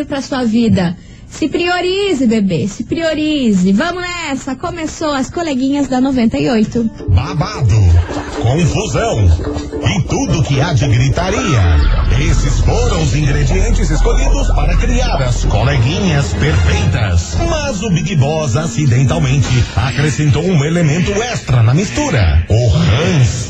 Conselho para sua vida. Se priorize, bebê, se priorize. Vamos nessa, começou as coleguinhas da 98. Babado, confusão e tudo que há de gritaria. Esses foram os ingredientes escolhidos para criar as coleguinhas perfeitas. Mas o Big Boss acidentalmente acrescentou um elemento extra na mistura: o ranço.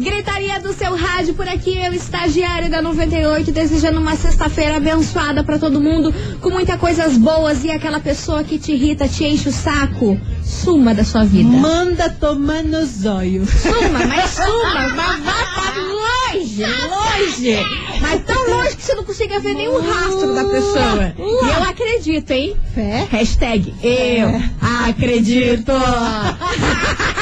Gritaria do seu rádio por aqui, eu, estagiário da 98, desejando uma sexta-feira abençoada pra todo mundo, com muitas coisas boas e aquela pessoa que te irrita, te enche o saco, suma da sua vida. Manda tomar no zóio. Suma, mas suma, mas vá pra longe, longe. Mas tão longe que você não consiga ver nenhum rastro da pessoa. E eu acredito, hein? Fé? Hashtag eu acredito.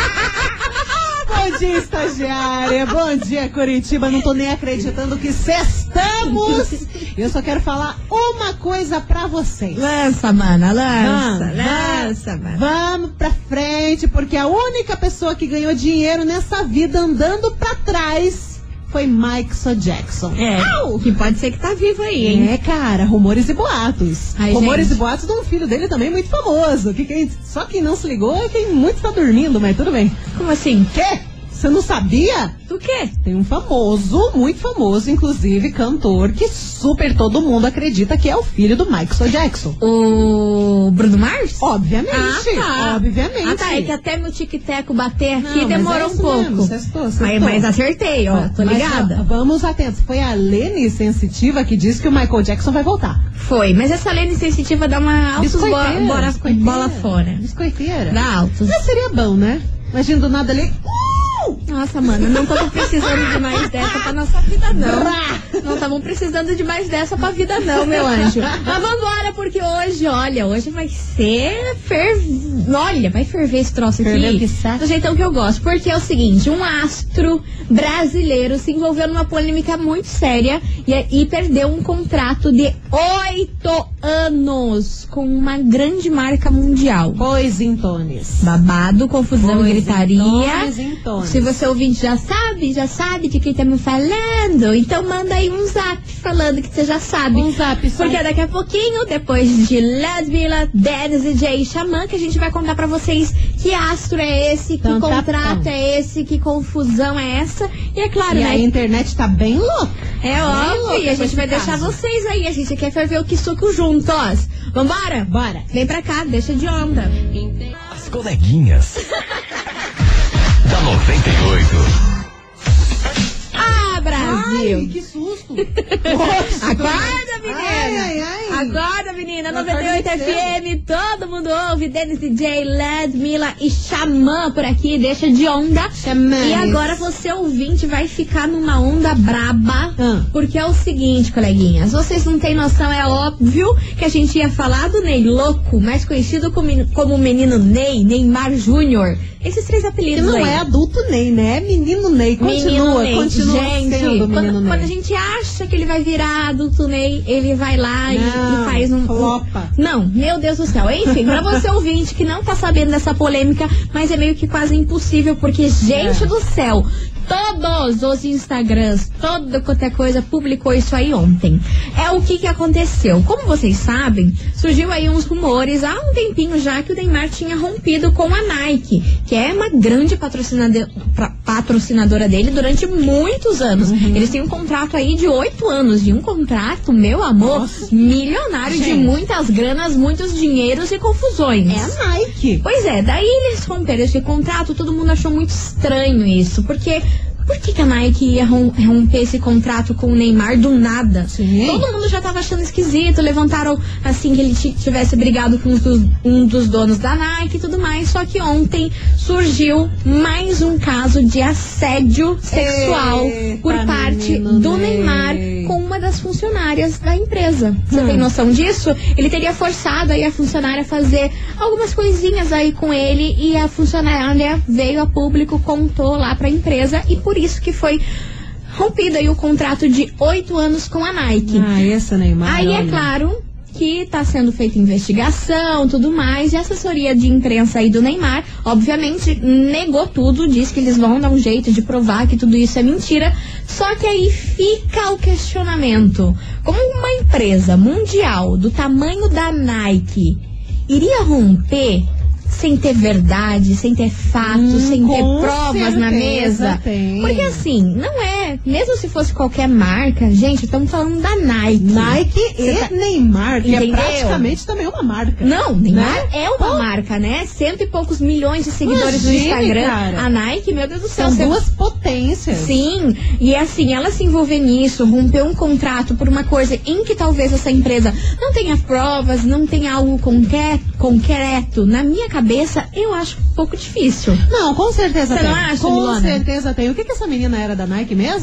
Bom dia, estagiária. Bom dia, Curitiba. Não tô nem acreditando que sextamos. Eu só quero falar uma coisa pra vocês. Lança, mana, lança, Vamos, lança, mana. Vamos pra frente, porque a única pessoa que ganhou dinheiro nessa vida andando pra trás foi Michael Jackson. É, que pode ser que tá vivo aí, hein? É, cara, rumores e boatos. Ai, rumores gente. e boatos de um filho dele também muito famoso. Que quem, só quem não se ligou é quem muito tá dormindo, mas tudo bem. Como assim? Quê? Você não sabia? Do quê? Tem um famoso, muito famoso, inclusive cantor, que super todo mundo acredita que é o filho do Michael Jackson. O Bruno Mars? Obviamente. Ah, tá. Obviamente. Ah, tá. É que até meu tic-teco bater aqui Não, mas demorou é um pouco. mesmo, sextou, mas, sextou. mas acertei, ó. Tô Mas, ligada. ó, vamos atentos. Foi a Lene Sensitiva que disse que o Michael Jackson vai voltar. Foi, mas essa lene sensitiva dá uma altos bo biscoiteira. bola fora. Biscoiteira. Dá altos. Mas seria bom, né? Imagina do nada ali. Uh! Nossa, mano, não estamos precisando de mais dessa pra nossa vida, não. Não estamos precisando de mais dessa pra vida, não, meu anjo. Mas vambora, porque hoje, olha, hoje vai ser fer... Olha, vai ferver esse troço aqui. Do jeitão que eu gosto. Porque é o seguinte, um astro brasileiro se envolveu numa polêmica muito séria e, e perdeu um contrato de oito anos com uma grande marca mundial. Pois Intones. Babado, confusão Pois e gritaria. Intones, Intones. Se você ouvinte já sabe, já sabe de quem tá me falando, então manda aí um zap falando que você já sabe. Um zap só. Porque daqui a pouquinho, depois de Ledvilla, Dennis e Jay Xamã, que a gente vai contar pra vocês que astro é esse, que Então tá contrato bom. é esse, que confusão é essa. E é claro, E né? a internet tá bem louca. É Bem óbvio, louca e a gente vai deixar caso. vocês aí. A gente quer ferver o que suco juntos. Vambora? Bora. Vem pra cá, deixa de onda. As coleguinhas. da 98. Ah, Brasil! Ai, que susto. Acorda, menina! Ai, ai, ai. Acorda, menina! Eu 98 acordei FM, todo mundo ouve. Dennis DJ, Led, Mila e Xamã por aqui, deixa de onda. Xamã. E agora você, ouvinte, vai ficar numa onda braba. Ah. Porque é o seguinte, coleguinhas, vocês não têm noção, é óbvio que a gente ia falar do Ney Louco, mais conhecido como, como menino Ney, Neymar Júnior. Esses três Que apelidos não aí. é adulto Ney, né? É menino Ney. Continua, Menino Ney. continua gente, sendo quando, quando a gente acha que ele vai virar adulto Ney, ele vai lá e- Não, e, faz um. flopa. Não, meu Deus do céu. Enfim, pra você ouvinte que não tá sabendo dessa polêmica, mas é meio que quase impossível, porque, gente É. do céu, todos os Instagrams, toda qualquer coisa publicou isso aí ontem. É o que que aconteceu. Como vocês sabem, surgiu aí uns rumores há um tempinho já que o Neymar tinha rompido com a Nike, que é uma grande pra- patrocinadora dele durante muitos anos. Uhum. Eles têm um contrato aí de oito anos, de um contrato, meu amor, Nossa. milionário de Gente. muitas granas, muitos dinheiros e confusões. É a Nike. Pois é, daí eles romperam esse contrato, todo mundo achou muito estranho isso, porque por que, que a Nike ia rom- romper esse contrato com o Neymar do nada? Sim. Todo mundo já tava achando esquisito, levantaram assim que ele ti- tivesse brigado com os dos- um dos donos da Nike e tudo mais, só que ontem surgiu mais um caso de assédio sexual Eita, por parte do Ney. Neymar com uma das funcionárias da empresa. Você tem noção disso? Ele teria forçado aí a funcionária a fazer algumas coisinhas aí com ele e a funcionária veio a público, contou lá pra empresa e por isso que foi rompido aí o contrato de oito anos com a Nike. Ah, esse Neymar. Aí é olha. claro que está sendo feita investigação, tudo mais, e a assessoria de imprensa aí do Neymar, obviamente, negou tudo, diz que eles vão dar um jeito de provar que tudo isso é mentira. Só que aí fica o questionamento: como uma empresa mundial do tamanho da Nike iria romper sem ter verdade, sem ter fatos, Hum, sem ter provas na mesa? tem. Porque assim, não é, mesmo se fosse qualquer marca, gente, estamos falando da Nike. Nike e Você tá- Neymar, que Entendeu? é praticamente também uma marca. Não, Neymar Né? é uma marca, né? Cento e poucos milhões de seguidores no Imagine, Instagram. cara. A Nike, meu Deus do céu. São você- duas potências. Sim, e assim, ela se envolver nisso, romper um contrato por uma coisa em que talvez essa empresa não tenha provas, não tenha algo concreto, na minha cabeça, eu acho um pouco difícil. Não, com certeza Você tem. não acha, com certeza tem. O que, que essa menina era da Nike mesmo?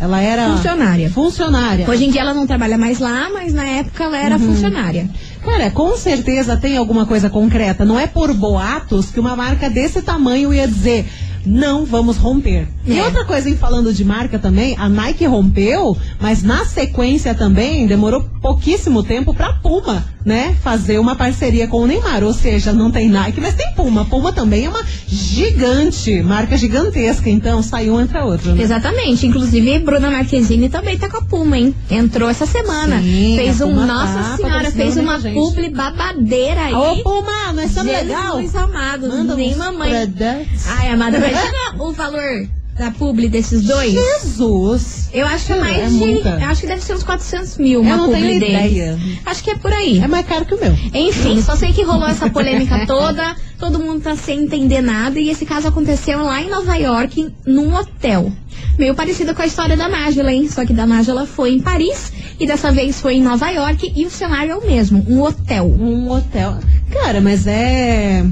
Ela era. Funcionária. Funcionária. Hoje em dia ela não trabalha mais lá, mas na época ela era funcionária. Cara, com certeza tem alguma coisa concreta. Não é por boatos que uma marca desse tamanho ia dizer. Não vamos romper. E É. outra coisa, em falando de marca também, a Nike rompeu, mas na sequência também demorou pouquíssimo tempo pra Puma, né? Fazer uma parceria com o Neymar. Ou seja, não tem Nike, mas tem Puma. Puma também é uma gigante, marca gigantesca. Então, sai um entra outro, né? Exatamente. Inclusive, Bruna Marquezine também tá com a Puma, hein? Entrou essa semana. Sim, fez um. Puma Nossa tá Senhora, fez uma gente. publi babadeira aí. Ô, Puma, nós estamos legal. Jesus amado, Manda nem mamãe. produtos. Ai, amada, imagina o valor da publi desses dois. Jesus! Eu acho que é mais É de. muita. Eu acho que deve ser uns 400 mil uma Eu não publi tenho deles. ideia. Acho que é por aí. É mais caro que o meu. Enfim, só sei que rolou essa polêmica toda, todo mundo tá sem entender nada, e esse caso aconteceu lá em Nova York, num hotel. Meio parecido com a história da Nájila, hein? Só que da Nájila foi em Paris, e dessa vez foi em Nova York, e o cenário é o mesmo, um hotel. Um hotel. Cara, mas é.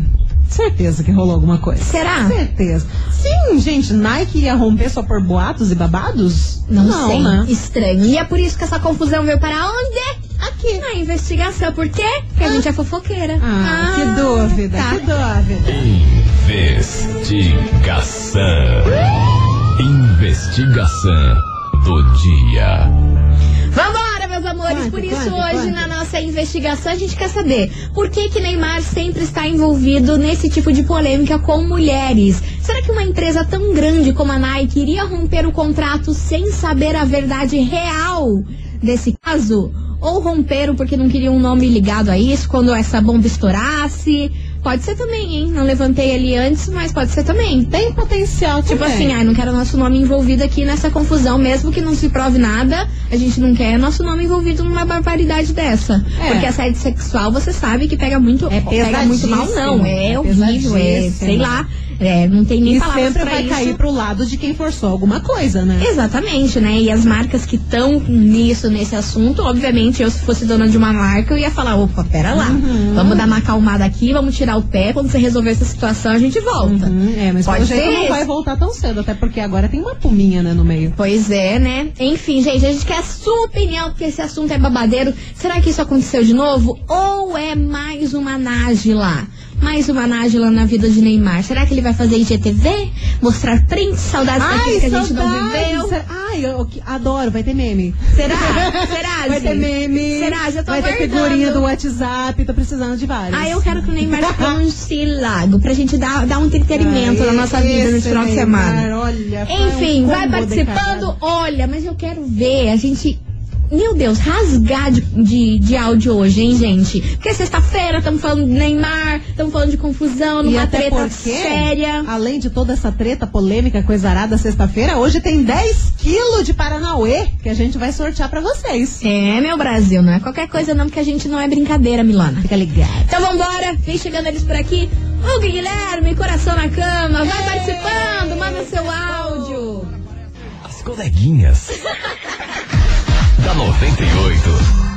Certeza que rolou alguma coisa. Será? Certeza. Sim, gente, Nike ia romper só por boatos e babados? Não, sei, né? estranho. E é por isso que essa confusão veio para onde? Aqui. Na investigação, por quê? Porque a gente é fofoqueira. Ah, que dúvida, tá. que dúvida. Investigação. Investigação do dia. Conta, Por isso, conta, hoje, conta. na nossa investigação, a gente quer saber por que, que Neymar sempre está envolvido nesse tipo de polêmica com mulheres. Será que uma empresa tão grande como a Nike iria romper o contrato sem saber a verdade real desse caso? Ou romperam porque não queriam um nome ligado a isso quando essa bomba estourasse? Pode ser também, hein? Não levantei ali antes, mas pode ser também. Tem potencial Tipo assim, ai, não quero nosso nome envolvido aqui nessa confusão, mesmo que não se prove nada, a gente não quer nosso nome envolvido numa barbaridade dessa. É. Porque assédio sexual, você sabe que pega muito, É pega muito mal, não. É é horrível, é, sei lá, é, não tem nem E sempre vai isso. cair pro lado de quem forçou alguma coisa, né? Exatamente, né? E as marcas que estão nisso, nesse assunto, obviamente, eu se fosse dona de uma marca, eu ia falar, opa, pera lá, Uhum. vamos dar uma acalmada aqui, vamos tirar o pé, quando você resolver essa situação, a gente volta. Uhum, é, mas Pode pelo jeito não vai voltar tão cedo, até porque agora tem uma puminha, né, no meio. Pois é, né? Enfim, gente, a gente quer a sua opinião, porque esse assunto é babadeiro. Será que isso aconteceu de novo? Ou é mais uma Nájila? Mais uma Nájila na vida de Neymar. Será que ele vai fazer IGTV? Mostrar prints, saudades daquilo que a gente não viveu? Será- Ai, eu que- adoro, vai ter meme. Será? Será, Vai ter meme. Será? Já tô Vai ter aguardando. figurinha do WhatsApp, tô precisando de várias. Ah, eu quero que o Neymar se logo, pra gente dar, dar um entretenimento Ai, na nossa vida nesse final de semana. Olha, Enfim, um vai participando. Olha, mas eu quero ver a gente. Meu Deus, rasgar de, de, de áudio hoje, hein, gente? Porque é sexta-feira, estamos falando de Neymar, estamos falando de confusão, E numa até treta porque, séria. além de toda essa treta polêmica, coisa arada, sexta-feira, hoje tem 10 quilos de Paranauê que a gente vai sortear pra vocês. É, meu Brasil, não é qualquer coisa não, porque a gente não é brincadeira, Milana. Fica ligado. Então vambora, vem chegando eles por aqui. Ô Guilherme, coração na cama, vai participando, manda seu áudio. As coleguinhas. da 98.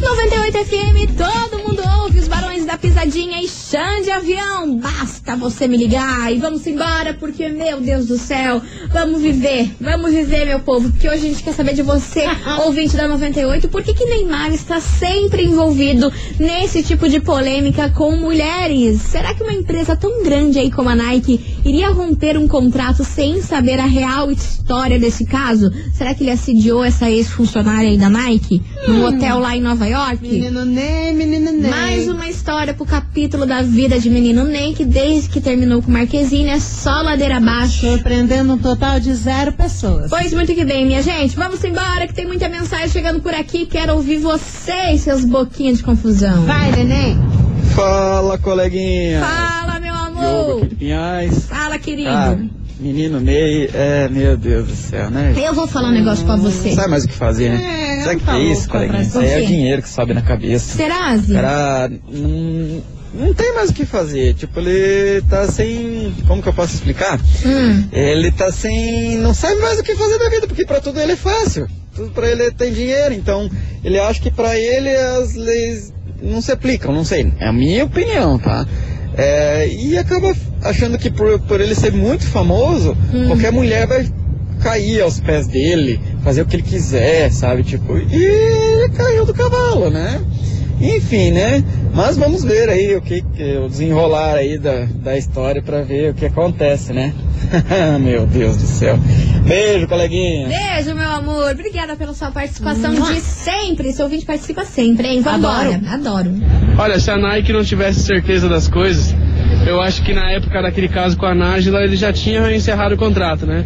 98 FM, todo mundo ouve os barões da pisadinha e chão de avião. Basta você me ligar e vamos embora, porque, meu Deus do céu, vamos viver, vamos viver, meu povo, porque hoje a gente quer saber de você, ouvinte da 98, por que, que Neymar está sempre envolvido nesse tipo de polêmica com mulheres? Será que uma empresa tão grande aí como a Nike iria romper um contrato sem saber a real história desse caso? Será que ele assediou essa ex-funcionária aí da Nike? No hotel lá em Nova York? Menino Ney, menino Ney. Mais uma história pro capítulo da vida de menino Ney, que desde que terminou com Marquezine é só ladeira abaixo. Surpreendendo um total de zero pessoas. Pois muito que bem, minha gente. Vamos embora, que tem muita mensagem chegando por aqui. Quero ouvir vocês, seus boquinhas de confusão. Vai, neném. Fala, coleguinha. Fala, meu Diogo amor. aqui de Pinhais. Fala, querido. Ah, menino Ney, é, meu Deus do céu, né? Eu vou falar um negócio pra você. Não sabe mais o que fazer, né? É, O que é isso, coleguinha? Isso aí é O dinheiro que sobe na cabeça. Serase? O cara não, não tem mais o que fazer. Tipo, ele tá sem. Como que eu posso explicar? Hum. Ele tá sem. Não sabe mais o que fazer da vida, porque pra tudo ele é fácil. Tudo pra ele tem dinheiro. Então, ele acha que pra ele as leis não se aplicam, não sei. É a minha opinião, tá? É, e acaba achando que por, por ele ser muito famoso, qualquer mulher vai cair aos pés dele, fazer o que ele quiser, sabe? Tipo, e ele caiu do cavalo, né? Enfim, né? Mas vamos ver aí o que, o desenrolar aí da, da história pra ver o que acontece, né? Meu Deus do céu. Beijo, coleguinha. Beijo, meu amor. Obrigada pela sua participação de sempre. Seu ouvinte participa sempre, hein? Vambora. Adoro. Olha, se a Nike não tivesse certeza das coisas, eu acho que na época daquele caso com a Nájila, ele já tinha encerrado o contrato, né?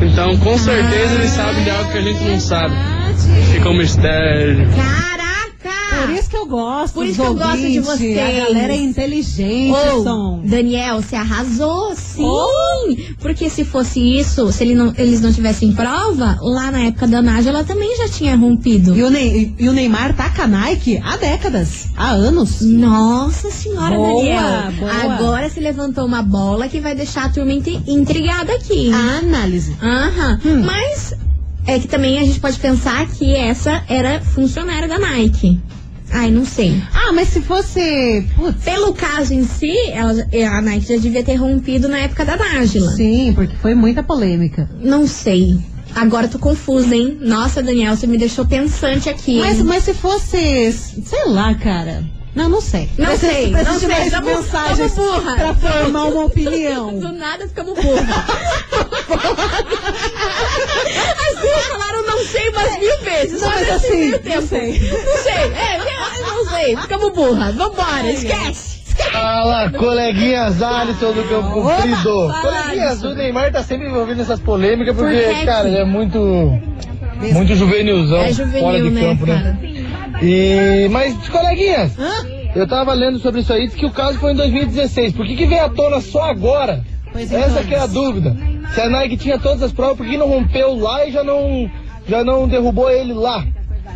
Então, com certeza, eles sabem de algo que a gente não sabe. Fica um mistério. Caraca! Por isso que eu gosto. Por isso que eu gosto de vocês. A galera é inteligente, Ô, som. Daniel, você arrasou, sim! Porque se fosse isso, se ele não- eles não tivessem prova, lá na época da Nájila também já tinha rompido. E o, e o Neymar tá com a Nike há décadas, há anos. Nossa senhora, Boa, Daniel. boa. Agora se levantou uma bola que vai deixar a turma intri- intrigada aqui. A análise. Aham. Hum. Mas é que também a gente pode pensar que essa era funcionária da Nike. Ai, não sei. Ah, mas se fosse. Putz. Pelo caso em si, ela- a Nike já devia ter rompido na época da Nájila. Sim, porque foi muita polêmica. Não sei. Agora eu tô confusa, hein? Nossa, Daniel, você me deixou pensante aqui. Mas, mas se fosse. Sei lá, cara. Não, não sei. Não Preciso- sei, preciso não de sei. mais Tamo- mensagens burra. pra formar uma opinião. Do nada ficamos burra. As duas falaram não sei umas mil vezes. Não, mas assim, meio não tempo. sei. Não sei. É, não sei. Ficamos burra. Vambora, esquece. Fala, coleguinhas Alisson do Campo Comprido. Coleguinhas, o Neymar tá sempre envolvido nessas polêmicas porque, Por cara, ele é muito. Muito juvenilzão É juvenil, fora de né, campo, cara? E. Mas, coleguinhas, eu tava lendo sobre isso aí, diz que o caso foi em 2016. Por que, que veio à tona só agora? Pois então. Essa que é a dúvida. Se a Nike tinha todas as provas, por que não rompeu lá e já não, já não derrubou ele lá?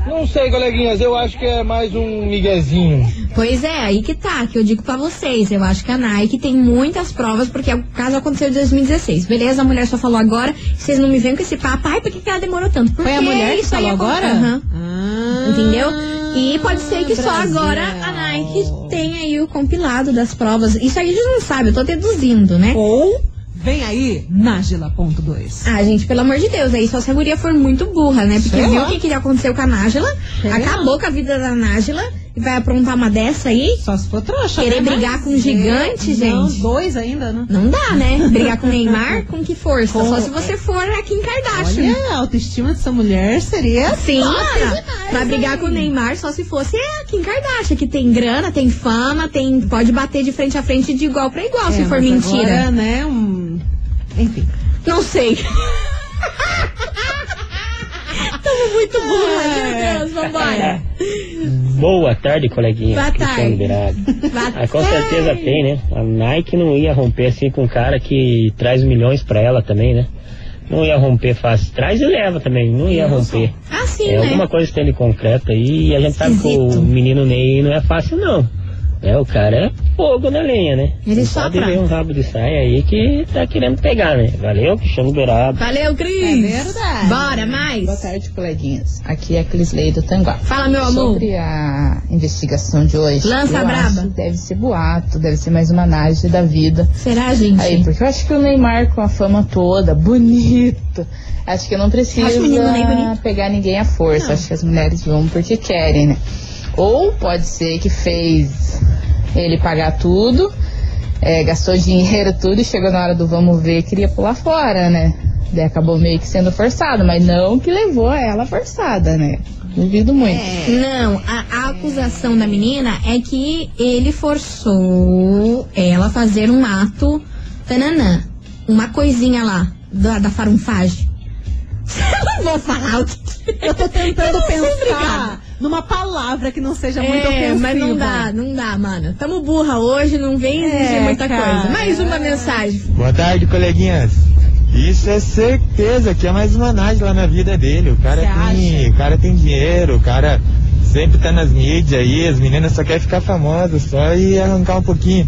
Não sei, coleguinhas, eu acho que é mais um miguezinho. Pois é, aí que tá, que eu digo pra vocês. Eu acho que a Nike tem muitas provas, porque o caso aconteceu em 2016. Beleza, a mulher só falou agora. Vocês não me vêm com esse papo. Ai, por que, que ela demorou tanto? Porque Foi a mulher que falou agora? Aham. Ah, Entendeu? E pode ser que só Brasil. agora a Nike tenha aí o compilado das provas. Isso aí a gente não sabe, eu tô deduzindo, né? Ou vem aí, Nájila.2. Ah, gente, pelo amor de Deus, aí só se a guria for muito burra, né? Porque Sei viu o que, que aconteceu com a Nájila, acabou com a vida da Nájila vai aprontar uma dessa aí? Só se for trouxa. Querer né? brigar Mas com um gigante, é, Não, gente. dois ainda, né? Não dá, né? Brigar com o Neymar, com que força? Só se você for a Kim Kardashian. Olha, a autoestima dessa mulher seria Sim, demais, Pra brigar hein? com o Neymar só se fosse a Kim Kardashian, que tem grana, tem fama, tem, pode bater de frente a frente de igual pra igual, se É, for mas mentira. Agora, né, um... Enfim. Não sei. Tamo muito burra, É. meu Deus, vambora. Boa tarde, coleguinha. Boa Cristiano tarde. Beirado. Boa Ah, com tarde. certeza tem, né? A Nike não ia romper assim com um cara que traz milhões pra ela também, né? Não ia romper fácil. Traz e leva também, não ia romper. Ah, sim, É né? alguma coisa tem de concreto aí e a gente sabe que Esquisito. o menino Ney não é fácil, não. É, o cara é fogo na lenha, né? Ele Não sopra. Pode ver um rabo de saia aí que tá querendo pegar, né? Valeu, Cristiano Dourado. Valeu, Cris. É verdade. Bora, mais. Boa tarde, coleguinhas. Aqui é a Crisley do Tanguá. Fala, meu amor. Sobre a investigação de hoje, Lança eu braba. acho que deve ser boato, deve ser mais uma análise da vida. Será, gente? Aí, porque eu acho que o Neymar com a fama toda, bonito, acho que não precisa pegar ninguém à força. Não. Acho que as mulheres vão porque querem, né? Ou pode ser que fez ele pagar tudo, é, gastou dinheiro tudo e chegou na hora do vamos ver queria pular fora, né? Daí acabou meio que sendo forçado, mas não que levou ela forçada, né? Duvido muito. Não, a, a acusação da menina é que ele forçou ela a fazer um ato tananã. Uma coisinha lá, da, da farunfagem. Eu não vou falar o que é. Eu tô tentando Eu pensar obrigada. Numa palavra que não seja muito É, ofensiva. mas não dá, não dá, mano. Tamo burra hoje, não vem exigir É, muita cara. coisa. Mais uma mensagem. Boa tarde, coleguinhas. Isso é certeza que é mais uma análise lá na vida dele. O cara, Você tem, o cara tem dinheiro, o cara sempre tá nas mídias aí, as meninas só querem ficar famosas, só e arrancar um pouquinho.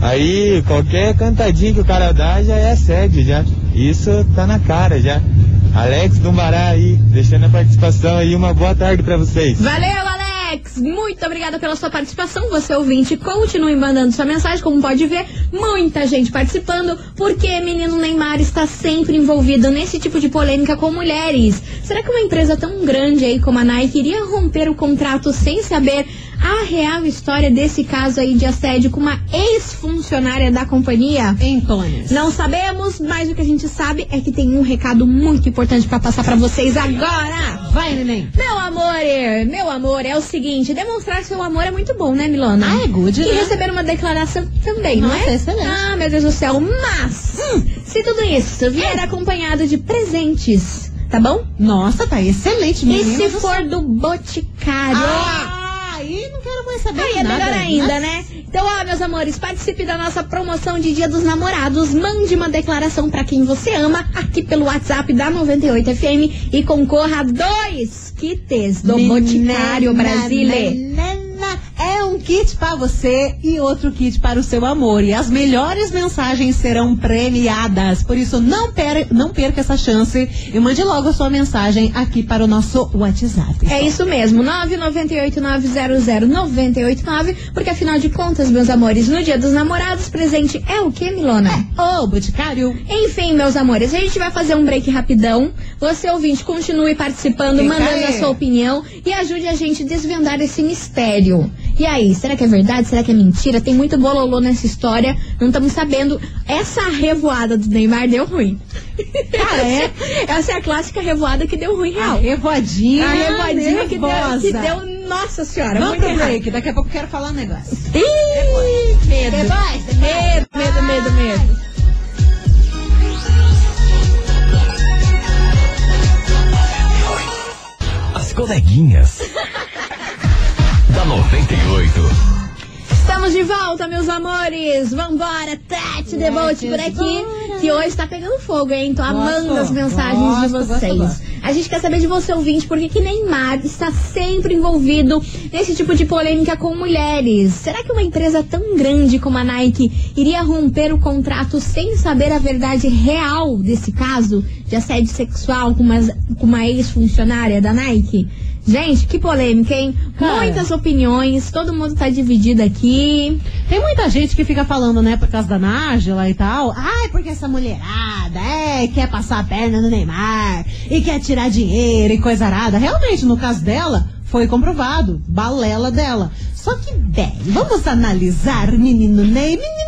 Aí qualquer cantadinha que o cara dá já é assédio já. Isso tá na cara já. Alex Dumbará aí, deixando a participação aí, uma boa tarde pra vocês. Valeu, Alex! Muito obrigada pela sua participação. Você ouvinte, continue mandando sua mensagem. Como pode ver, muita gente participando, porque menino Neymar está sempre envolvido nesse tipo de polêmica com mulheres. Será que uma empresa tão grande aí como a Nike iria romper o contrato sem saber a real história desse caso aí de assédio com uma ex-funcionária da companhia? Antônios. Não sabemos, mas o que a gente sabe é que tem um recado muito importante pra passar pra vocês agora. Vai, neném. Meu amor, meu amor, é o seguinte, demonstrar seu amor é muito bom, né, Milona? Ah, é good, E né? receber uma declaração também, não Nossa, é? excelente. Ah, meu Deus do céu, mas hum, se tudo isso vier acompanhado de presentes, tá bom? Nossa, tá excelente, E menino. se for do Boticário? Ah, mais saber Aí é nada. melhor ainda, né? Então, ó, meus amores, participe da nossa promoção de Dia dos Namorados. Mande uma declaração pra quem você ama aqui pelo WhatsApp da 98 FM e concorra a dois kits do Boticário Brasile. É um kit pra você e outro kit para o seu amor. E as melhores mensagens serão premiadas. Por isso, não, per não perca essa chance e mande logo a sua mensagem aqui para o nosso WhatsApp. É isso mesmo, 998900989, porque afinal de contas, meus amores, no Dia dos Namorados, presente é o que, Milona? Ô, Boticário. Enfim, meus amores, a gente vai fazer um break rapidão. Você, ouvinte, continue participando, Fica mandando aí. a sua opinião e ajude a gente a desvendar esse mistério. E aí, será que é verdade? Será que é mentira? Tem muito bololô nessa história, não estamos sabendo. Essa revoada do Neymar deu ruim. Ah, é? Essa é a clássica revoada que deu ruim A real. revoadinha. A revoadinha que deu, que deu, nossa senhora, Vamos muito break. Daqui a pouco eu quero falar um negócio. Ih, medo. Depois, Medo, medo, medo, medo. As coleguinhas. da 98. Estamos de volta, meus amores. Vambora, Tati Debote por aqui. Que hoje tá pegando fogo, hein? Tô amando Gosto, as mensagens de gosto, vocês. gosto, A gente quer saber de você, ouvinte, por que que Neymar está sempre envolvido nesse tipo de polêmica com mulheres? Será que uma empresa tão grande como a Nike iria romper o contrato sem saber a verdade real desse caso de assédio sexual com uma, com uma ex-funcionária da Nike? Gente, que polêmica, hein? Cara. Muitas opiniões, todo mundo tá dividido aqui. Tem muita gente que fica falando, né, por causa da Nájila e tal. Ai, porque essa mulherada é, quer passar a perna no Neymar e quer tirar dinheiro e coisa arada. Realmente, no caso dela, foi comprovado. Balela dela. Só que, bem, vamos analisar menino Ney. Menino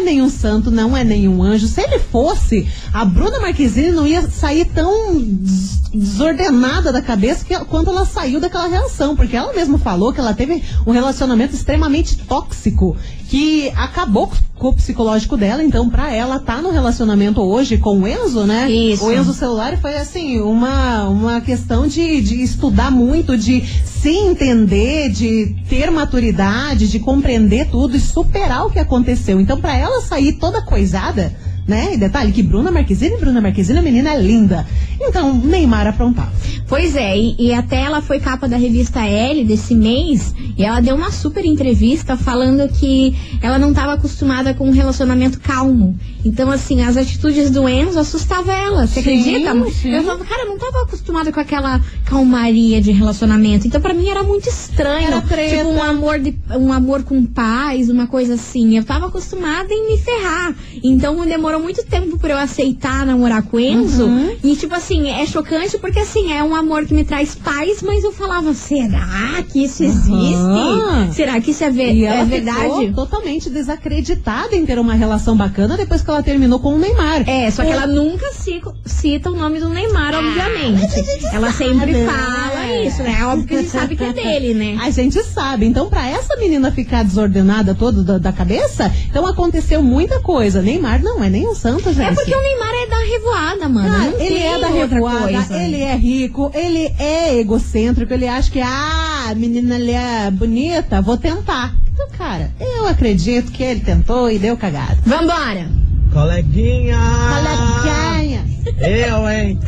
é nenhum santo, não é nenhum anjo. Se ele fosse, a Bruna Marquezine não ia sair tão des- desordenada da cabeça que, quanto ela saiu daquela relação. Porque ela mesma falou que ela teve um relacionamento extremamente tóxico que acabou o psicológico dela. Então, pra ela tá no relacionamento hoje com o Enzo, né? Isso. O Enzo celular foi assim, uma, uma questão de, de estudar muito, de se entender, de ter maturidade, de compreender tudo e superar o que aconteceu. Então, pra ela sair toda coisada, né? E detalhe que Bruna Marquezine, Bruna Marquezine, a menina é linda. Então, Neymar aprontava. Pois é, e, e até ela foi capa da revista L desse mês e ela deu uma super entrevista falando que ela não estava acostumada com um relacionamento calmo. Então, assim, as atitudes do Enzo assustavam ela. Você Sim, acredita? sim. Eu falava, cara, eu não estava acostumada com aquela calmaria de relacionamento. Então, pra mim era muito estranho. Era. Tipo, um amor, de, um amor com paz, uma coisa assim. Eu tava acostumada em me ferrar. Então, demorou muito tempo pra eu aceitar namorar com Enzo. Uhum. E, tipo assim, é chocante porque, assim, é um amor que me traz paz, mas eu falava, será que isso existe? Aham. Será que isso é, ver- é verdade? ficou totalmente desacreditada em ter uma relação bacana depois que ela terminou com o Neymar. É, só que ela nunca ci- cita o nome do Neymar, obviamente. Ela sempre fala né? isso, né? É óbvio que a gente sabe que é dele, né? A gente sabe. Então, pra essa menina ficar desordenada toda da, da cabeça, então aconteceu muita coisa. Neymar não é nem um santo, gente. É porque o Neymar é da revoada, mano. Cara, Não ele é da revoada, coisa. ele é rico, ele é egocêntrico, ele acha que, ah, a menina ali é bonita, vou tentar. Então, cara, eu acredito que ele tentou e deu cagada. Vambora! Coleguinha! Malaganha. Eu, hein?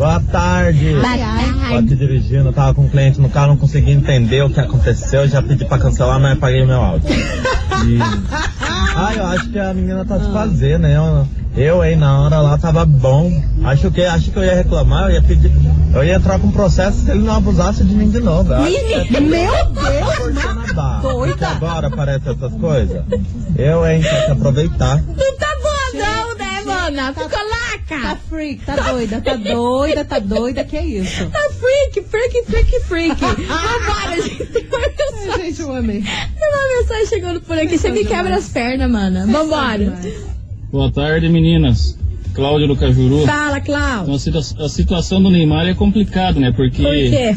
Boa tarde. Ai. Tô aqui dirigindo, tava com um cliente no carro, não consegui entender o que aconteceu, já pedi pra cancelar, mas apaguei meu áudio. E... Ah, eu acho que a menina tá de fazer, né? Eu, eu, hein, na hora lá tava bom. Acho que, acho que eu ia reclamar, eu ia pedir. Eu ia entrar com um processo se ele não abusasse de mim de novo. É Meu Deus, doida. Porque agora aparecem essas coisas. Eu, hein, tem que aproveitar. Não tá boa não, né, mana? Ficou Tá laca! freak, tá doida, tá doida, tá doida, que é isso? Tá freak, freak, freak, freak. Vambora, gente. Tem uma mensagem- Ai, gente, eu amei. tem uma mensagem chegando por aqui. Você me quebra as pernas, mana. Vambora. Boa tarde, meninas. Cláudio do Cajuru. Fala, Então, Cláudio. a, situa- a situação do Neymar é complicada, né? Porque Por quê?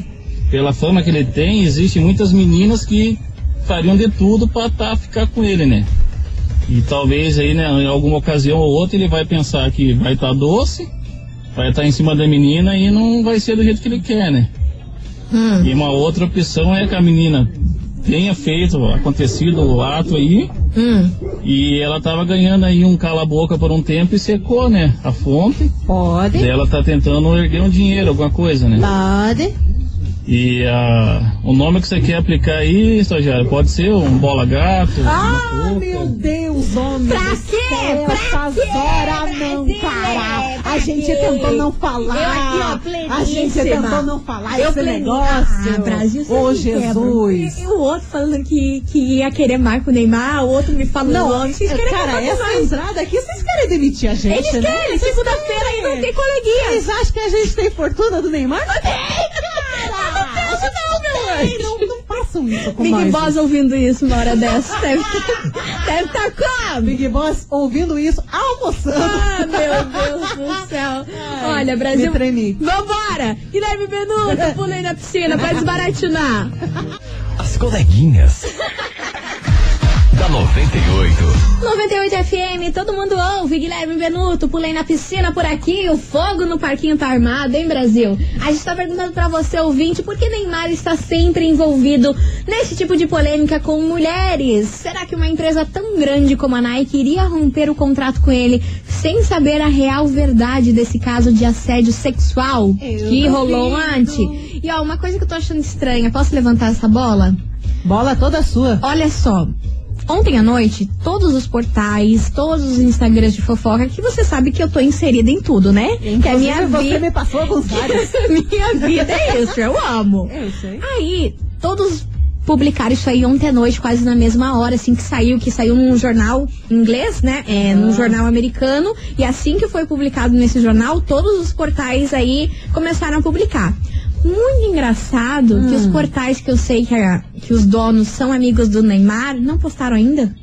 pela fama que ele tem, existem muitas meninas que fariam de tudo pra tá, ficar com ele, né? E talvez aí, né, em alguma ocasião ou outra, ele vai pensar que vai estar doce, vai estar em cima da menina e não vai ser do jeito que ele quer, né? Hum. E uma outra opção é que a menina tenha feito, acontecido o ato aí, Hum. e ela tava ganhando aí um cala-boca por um tempo e secou, né? A fonte. Pode, E ela tá tentando erguer um dinheiro, alguma coisa, né? pode. E ah, o nome que você quer aplicar aí, estagiário, pode ser um bola gato. Ah, meu Deus, homem. Pra quê? Pra quê? horas não, é, A gente quê? tentou não falar. Aqui, ó, a gente pleníssima. tentou não falar Eu esse pleni- negócio. Ah, Brasil, Ô. Jesus. E o outro falando que, que ia querer Marco Neymar, o outro me falando Não, nome. Vocês querem cara, essa demais. entrada aqui, vocês querem demitir a gente, Eles né? querem, segunda-feira aí não tem coleguinha. Vocês acham que a gente tem fortuna do Neymar? Não tem! Não, não, meu anjo. não, não façam isso com Big nós. Boss ouvindo isso uma hora dessa. Deve deve tá como? Big Boss ouvindo isso, almoçando. Ah, meu Deus do céu. Olha, Brasil. me tremi. Vambora! Guilherme Benuto, pulei na piscina pra desbaratinar. As coleguinhas. Da 98. 98 FM, todo mundo ouve. Guilherme Benuto, pulei na piscina por aqui. O fogo no parquinho tá armado, hein, Brasil? A gente tá perguntando pra você, ouvinte, por que Neymar está sempre envolvido nesse tipo de polêmica com mulheres? Será que uma empresa tão grande como a Nike iria romper o contrato com ele sem saber a real verdade desse caso de assédio sexual Eu que rolou antes? E ó, uma coisa que eu tô achando estranha, posso levantar essa bola? Bola toda sua. Olha só. Ontem à noite, todos os portais, todos os Instagrams de fofoca, que você sabe que eu tô inserida em tudo, né? que a minha Inclusive, você vida. me passou alguns vários. minha vida é isso, eu amo. Eu sei. Aí, todos publicaram isso aí ontem à noite, quase na mesma hora, assim que saiu, que saiu num jornal inglês, né? É, num jornal americano. E assim que foi publicado nesse jornal, todos os portais aí começaram a publicar. Muito engraçado que os portais que eu sei que, a- que os donos são amigos do Neymar não postaram ainda.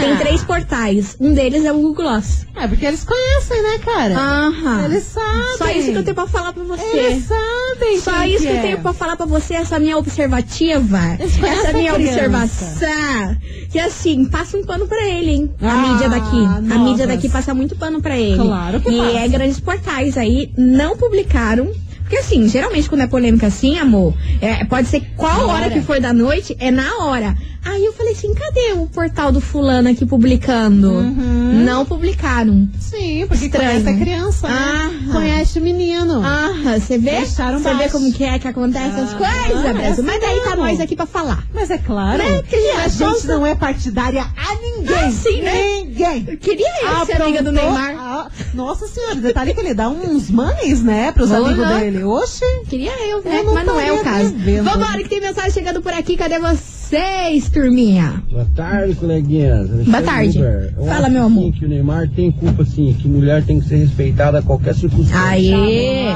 Tem três portais. Um deles é o Google Gloss. É, porque eles conhecem, né, cara? Aham. Eles sabem. Só isso que eu tenho pra falar pra você. Eles sabem. Só isso que é. eu tenho pra falar pra você, essa minha observativa, essa a minha observação, que assim, passa um pano pra ele, hein? A Ah, mídia daqui. A novas. mídia daqui passa muito pano pra ele. Claro que E passa. é grandes portais aí não publicaram Porque assim, geralmente quando é polêmica assim, amor, é, pode ser qual hora. hora. que for da noite, é na hora. Aí eu falei assim, cadê o portal do fulano aqui publicando? Uhum. Não publicaram. Sim, porque Estranho. conhece a criança, né? Ah. Conhece o menino. Ah, você vê? Você vê como que é que acontece as Ah, coisas, é Brasil. Mas assim aí tá nós aqui pra falar. Mas é claro Né? Que a só- gente não é partidária a ninguém. Ah, sim, né? Ninguém. Eu queria eu ser amiga do Neymar. a- Nossa senhora, detalhe que ele dá uns manes, né, pros Ô, amigos louco. Oxe. Queria eu, né? Eu Mas não é o caso. Vambora, que tem mensagem chegando por aqui. Cadê vocês, turminha? Boa tarde, coleguinhas. Alexandre Boa tarde. Fala, meu amor. que o Neymar tem culpa, sim, que mulher tem que ser respeitada a qualquer circunstância. Aê!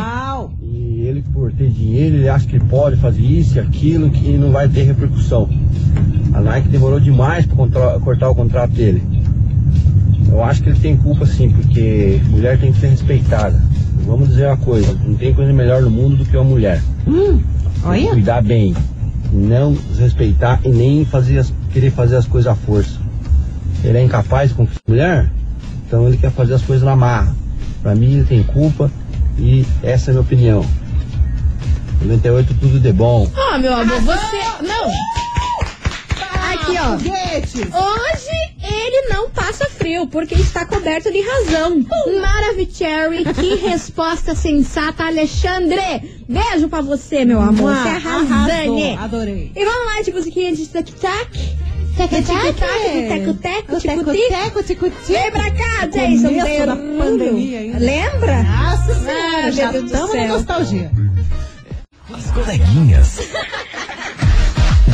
E ele, por ter dinheiro, ele acha que ele pode fazer isso e aquilo, que não vai ter repercussão. A Nike demorou demais para cortar o contrato dele. Eu acho que ele tem culpa, sim, porque mulher tem que ser respeitada. Vamos dizer uma coisa, não tem coisa melhor no mundo do que uma mulher. Hum, olha. cuidar bem, não desrespeitar e nem fazer as- querer fazer as coisas à força. Ele é incapaz de conquistar mulher, então ele quer fazer as coisas na marra. Pra mim ele tem culpa e essa é a minha opinião. 98 tudo de bom. Ó, meu amor, você. Não! Aqui, ó. Hoje não passa frio, porque está coberto de razão. Maravicherry, que resposta sensata, Alexandre! Beijo pra você, meu amor. Você é arrasane. Adorei. E vamos lá de musiquinha de tac-tac. Tac-tac, teco-teco, O tico-tico. Vem pra cá, Jason Derulo. Lembra? Nossa Ah, senhora, já Deus do estamos na nostalgia. As coleguinhas.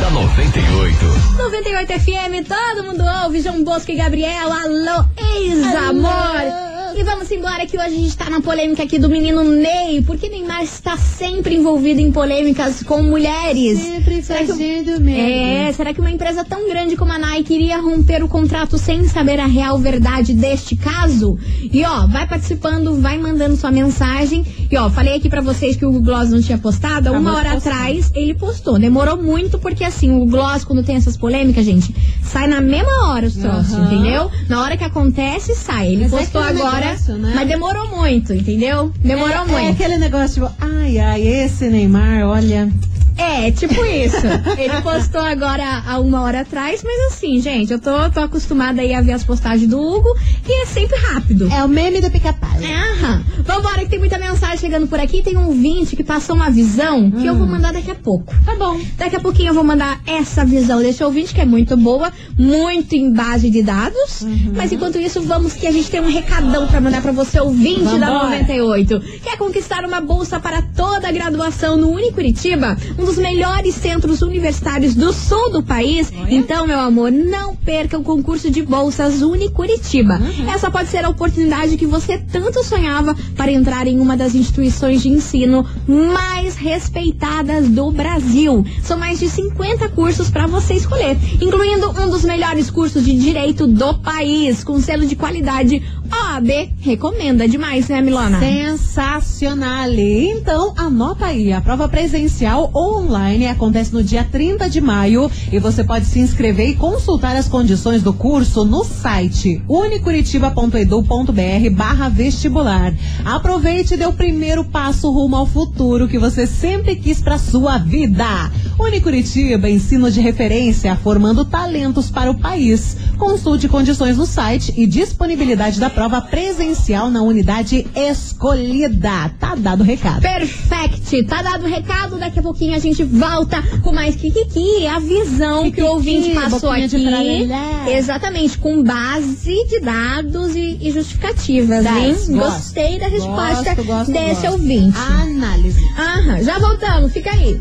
da 98. 98 FM, todo mundo ouve, João Bosco e Gabriel, alô, ex-amor. E vamos embora que hoje a gente tá na polêmica aqui do menino Ney, porque Neymar está sempre envolvido em polêmicas com mulheres. Sempre Será que- fazendo merda. É, será que uma empresa tão grande como a Nike iria romper o contrato sem saber a real verdade deste caso? E ó, vai participando, vai mandando sua mensagem. E ó, falei aqui pra vocês que o Gloss não tinha postado, Acabou uma hora atrás ele postou. Demorou muito porque assim, o Gloss quando tem essas polêmicas, gente, sai na mesma hora os troços, Aham. entendeu? Na hora que acontece, sai. Ele Mas é postou aquele agora, negócio, né? mas demorou muito, entendeu? Demorou é, muito. É aquele negócio tipo, ai, ai, esse Neymar, olha. É, tipo isso. Ele postou agora há uma hora atrás, mas assim, gente, eu tô, tô acostumada aí a ver as postagens do Hugo e é sempre rápido. É o meme do pica-pau. É, aham. Vambora, que tem muita mensagem chegando por aqui. Tem um ouvinte que passou uma visão que eu vou mandar daqui a pouco. Tá bom. Daqui a pouquinho eu vou mandar essa visão desse ouvinte, que é muito boa, muito em base de dados. Mas enquanto isso, vamos que a gente tem um recadão pra mandar pra você, ouvinte da Vambora. 98. Quer conquistar uma bolsa para toda a graduação no Unicuritiba? Um dos melhores centros universitários do sul do país? Então, meu amor, não perca o concurso de bolsas Unicuritiba. Essa pode ser a oportunidade que você tanto sonhava para entrar em uma das instituições de ensino mais respeitadas do Brasil. São mais de 50 cursos para você escolher, incluindo um dos melhores cursos de direito do país, com selo de qualidade OAB. Recomenda demais, né, Milona? Sensacional! Então, anota aí. A prova presencial ou online acontece no dia 30 de maio e você pode se inscrever e consultar as condições do curso no site unicuritiba.edu.br barra vestibular. Aproveite e dê o primeiro passo rumo ao futuro que você sempre quis para sua vida. Unicuritiba, ensino de referência, formando talentos para o país. Consulte condições no site e disponibilidade da prova presencial na unidade escolhida. Tá dado o recado. Perfect, tá dado o recado, daqui a pouquinho a gente volta com mais Kikiki, a visão que o Kikiki, ouvinte passou aqui. Exatamente, com base de dados e, e justificativas, Das, hein? gosto. Gostei da resposta Gosto, gosto, desse ouvinte. Análise. Aham, já voltamos, fica aí.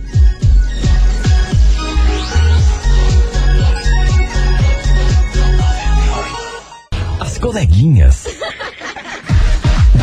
Coleguinhas.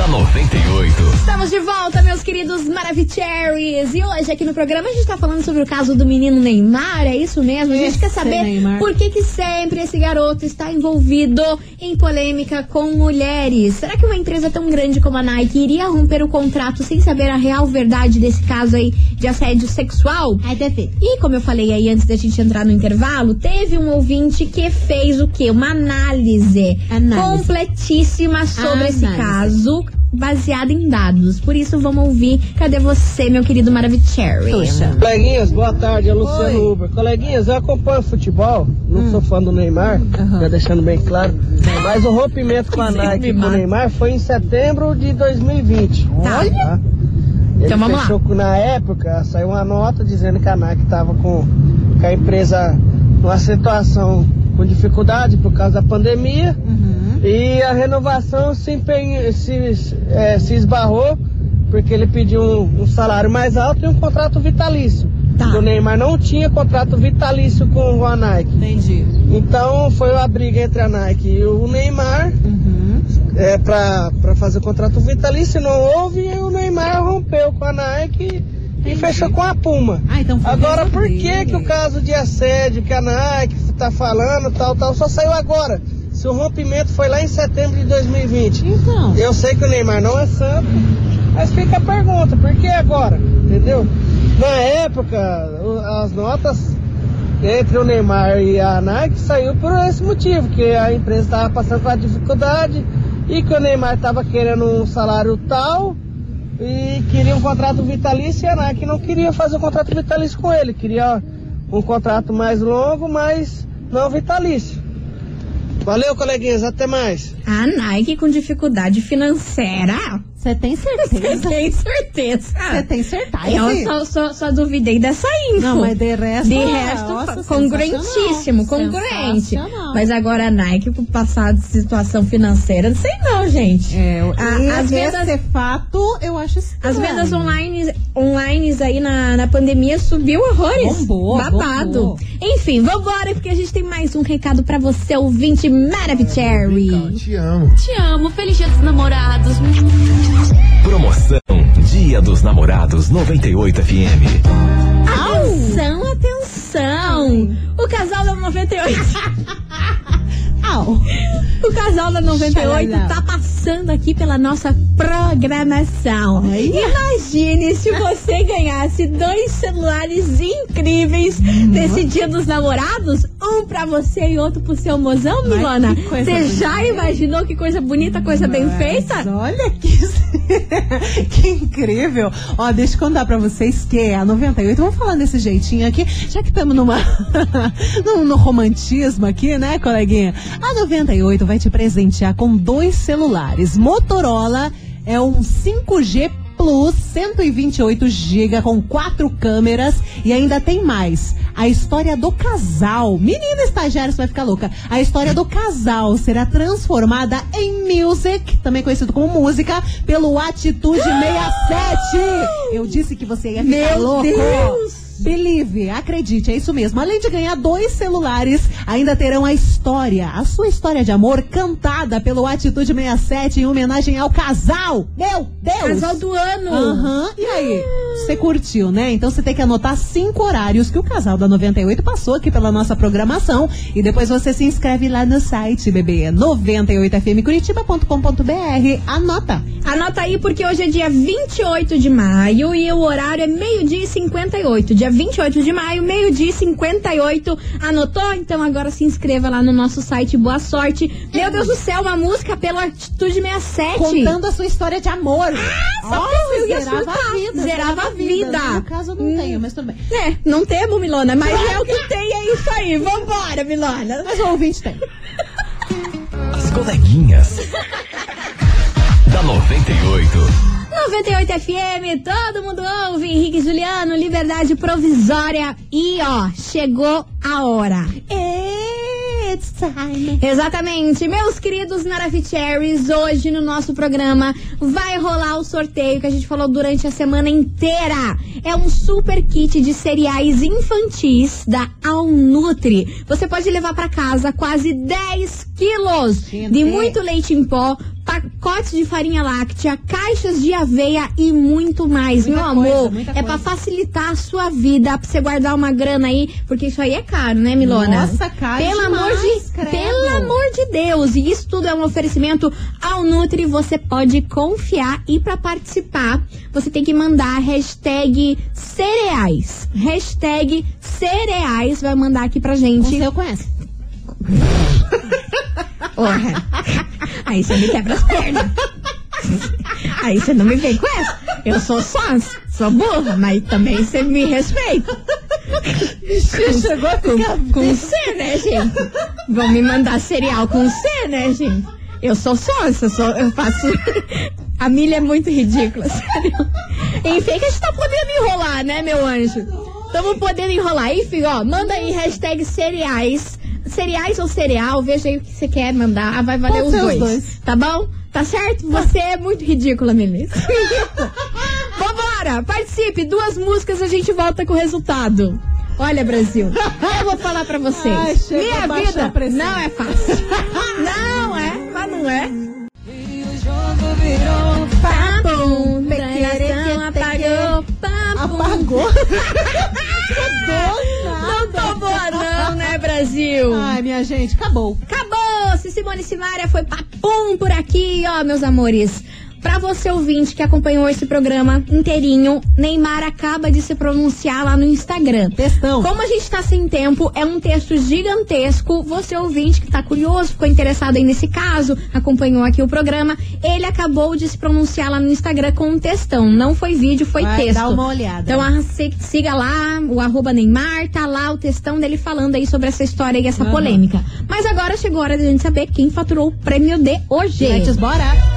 Da 98. Estamos de volta, meus queridos Maravicheries. E hoje aqui no programa a gente tá falando sobre o caso do menino Neymar, é isso mesmo? A gente Esse quer saber Neymar. por que que sempre esse garoto está envolvido em polêmica com mulheres. Será que uma empresa tão grande como a Nike iria romper o contrato sem saber a real verdade desse caso aí de assédio sexual? Ai, deve. E como eu falei aí antes da gente entrar no intervalo, teve um ouvinte que fez o quê? Uma análise, Análise. completíssima sobre esse Análise. caso. Baseada em dados. Por isso, vamos ouvir. Cadê você, meu querido Maravicherry? Coleguinhas, boa tarde, é Luciano Uber. Coleguinhas, eu acompanho futebol, não sou fã do Neymar, já deixando bem claro. Mas o rompimento com a Nike e com o mata. Neymar foi em setembro de 2020. Tá. Tá? Ele Então vamos lá. fechou com, na época, saiu uma nota dizendo que a Nike estava com, com a empresa numa situação com dificuldade por causa da pandemia. E a renovação se, empenha, se, é, se esbarrou porque ele pediu um, um salário mais alto e um contrato vitalício. O Neymar não tinha contrato vitalício com a Nike. Entendi. Então foi a briga entre a Nike e o Neymar é, pra, pra fazer o contrato vitalício. Não houve e o Neymar rompeu com a Nike e fechou com a Puma. Ah, então Agora, por que, que o caso de assédio que a Nike tá falando, tal, tal, só saiu agora? Se o rompimento foi lá em setembro de 2020. Então. Eu sei que o Neymar não é santo, mas fica a pergunta, por que agora? Entendeu? Na época, as notas entre o Neymar e a Nike saiu por esse motivo, que a empresa estava passando por dificuldade e que o Neymar estava querendo um salário tal e queria um contrato vitalício e a Nike não queria fazer um contrato vitalício com ele, queria um contrato mais longo, mas não vitalício. Valeu, coleguinhas, até mais. A Nike com dificuldade financeira. Você tem Você certeza? tem certeza? Você tem certeza? Eu só, só, só duvidei dessa info. Não, mas de resto, De é, resto, nossa, congruentíssimo, congruente. Mas agora a Nike, por passar de situação financeira, não sei não, gente. É, A- as esse vendas- fato, eu acho estranho. As vendas online, online aí na, na pandemia subiu horrores. Bombou, Babado. bombou. Enfim, vambora, porque a gente tem mais um recado pra você, ouvinte Maravicherry. Te amo. Te amo, feliz dia dos namorados. Promoção Dia dos Namorados 98 FM. Atenção, atenção! O casal da 98. Au. O casal da 98 Xalala. tá passando aqui pela nossa programação. Imagine se você ganhasse dois celulares incríveis nesse dia dos namorados, um pra você e outro pro seu mozão, Milona. coisa Você já imaginou que coisa bonita, coisa bem Mas feita? Olha que, que incrível. Ó, deixa eu contar pra vocês que a 98, vamos falar desse jeitinho aqui, já que estamos numa no, no romantismo aqui, né, coleguinha? A 98 vai te presentear com dois celulares. Motorola é um 5G Plus 128 GB com quatro câmeras e ainda tem mais. A história do casal. Menina estagiária, você vai ficar louca. A história do casal será transformada em music, também conhecido como música, pelo Atitude 67. Eu disse que você ia ficar Meu louco. Deus! Believe, acredite, é isso mesmo. Além de ganhar dois celulares, ainda terão a história, a sua história de amor cantada pelo Atitude 67 em homenagem ao casal. Meu Deus! Casal do ano! Aham. E aí? Você curtiu, né? Então você tem que anotar cinco horários que o casal da 98 passou aqui pela nossa programação. E depois você se inscreve lá no site, bebê. 98fmcuritiba.com.br. Anota. Anota aí porque hoje é dia 28 de maio e o horário é meio-dia e 58. Dia 28 de maio, meio-dia e 58. Anotou? Então agora se inscreva lá no nosso site. Boa sorte. Meu Deus do céu, uma música pela Atitude 67. Contando a sua história de amor. Ah, só Oh, eu ia zerava a vida. Zerava a vida. No caso, eu não tenho, mas tudo bem. É, não temos, Milona, mas é o que tem, é isso aí. Vambora, Milona. Mas o ouvinte tem. As coleguinhas. da 98. 98 FM, todo mundo ouve. Henrique Juliano, liberdade provisória. E ó, chegou a hora. It's time. Exatamente, meus queridos Naraficheries, hoje no nosso programa vai rolar o sorteio que a gente falou durante a semana inteira. É um super kit de cereais infantis da Alnutri. Você pode levar pra casa quase 10 quilos de muito leite em pó, pacotes de farinha láctea, caixas de aveia e muito mais. Muita Meu amor, é pra coisa. facilitar a sua vida, pra você guardar uma grana aí, porque isso aí é caro, né, Milona? Nossa, caro Pelo amor de demais, credo. pelo amor de Deus, e isso tudo é um oferecimento ao Nutri, você pode confiar e para participar, você tem que mandar a hashtag cereais. Hashtag cereais, vai mandar aqui pra gente. Seu conhece? Porra. Aí você me quebra as pernas. Aí você não me vem com essa. Eu sou sócia, sou burra, mas também você me respeita. Chegou a Com, ficar com C, né, gente? Vão me mandar cereal com C, né, gente? Eu sou sócia, sou, eu faço. A milha é muito ridícula, sério. Enfim, que a gente tá podendo enrolar, né, meu anjo? Tamo podendo enrolar. Enfim, ó, manda aí hashtag cereais. Cereais ou cereal, veja aí o que você quer mandar. Vai valer os dois, dois. Tá bom? Tá certo? Você é muito ridícula, Melissa. Vambora! Participe! Duas músicas a gente volta com o resultado. Olha, Brasil, eu vou falar pra vocês. Ai, Minha vida não é fácil. não é, mas não é. Papum, coração apagou. Papum. Apagou. Não Brasil? Ai, minha gente, acabou. Acabou! Se Simone Simaria foi papum por aqui, ó, meus amores. Pra você ouvinte que acompanhou esse programa inteirinho, Neymar acaba de se pronunciar lá no Instagram. Textão. Como a gente tá sem tempo, é um texto gigantesco. Você ouvinte que tá curioso, ficou interessado aí nesse caso, acompanhou aqui o programa, ele acabou de se pronunciar lá no Instagram com um textão. Não foi vídeo, foi Vai texto. dar uma olhada. Então se- siga lá, o arroba Neymar, tá lá o textão dele falando aí sobre essa história e essa Aham. polêmica. Mas agora chegou a hora de a gente saber quem faturou o prêmio de hoje. Let's bora.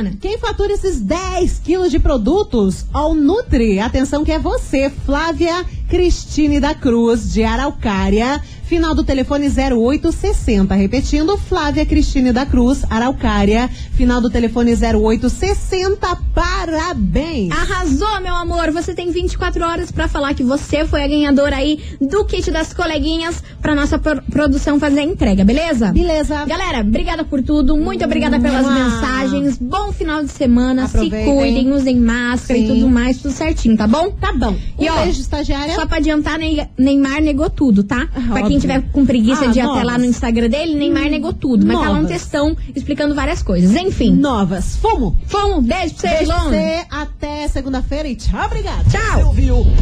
Bora! Quem fatura esses 10 quilos de produtos? Ao Nutri. Atenção que é você, Flávia Cristine da Cruz, de Araucária. Final do telefone 0860. Repetindo, Flávia Cristine da Cruz, Araucária. Final do telefone 0860. Parabéns! Arrasou, meu amor! Você tem 24 horas pra falar que você foi a ganhadora aí do kit das coleguinhas pra nossa pro- produção fazer a entrega, beleza? Beleza. Galera, obrigada por tudo. Muito obrigada pelas mensagens. Bom final de semana. Aproveitem. Se cuidem, usem máscara e Sim. tudo mais, tudo certinho, tá bom? Tá bom. E um ó, beijo, estagiária. Só pra adiantar, Ney- Neymar negou tudo, tá? Pra quem tiver com preguiça Ah, de ir até novas. lá no Instagram dele, Neymar negou tudo. Mas tá lá um Novas. textão explicando várias coisas. Enfim. Novas. Fumo. Fomos, beijo pra vocês, Beijo você. Até segunda-feira e tchau, obrigada. Tchau. ouviu?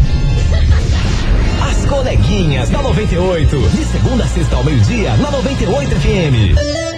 As coleguinhas da 98. De segunda a sexta ao meio-dia, na 98 FM.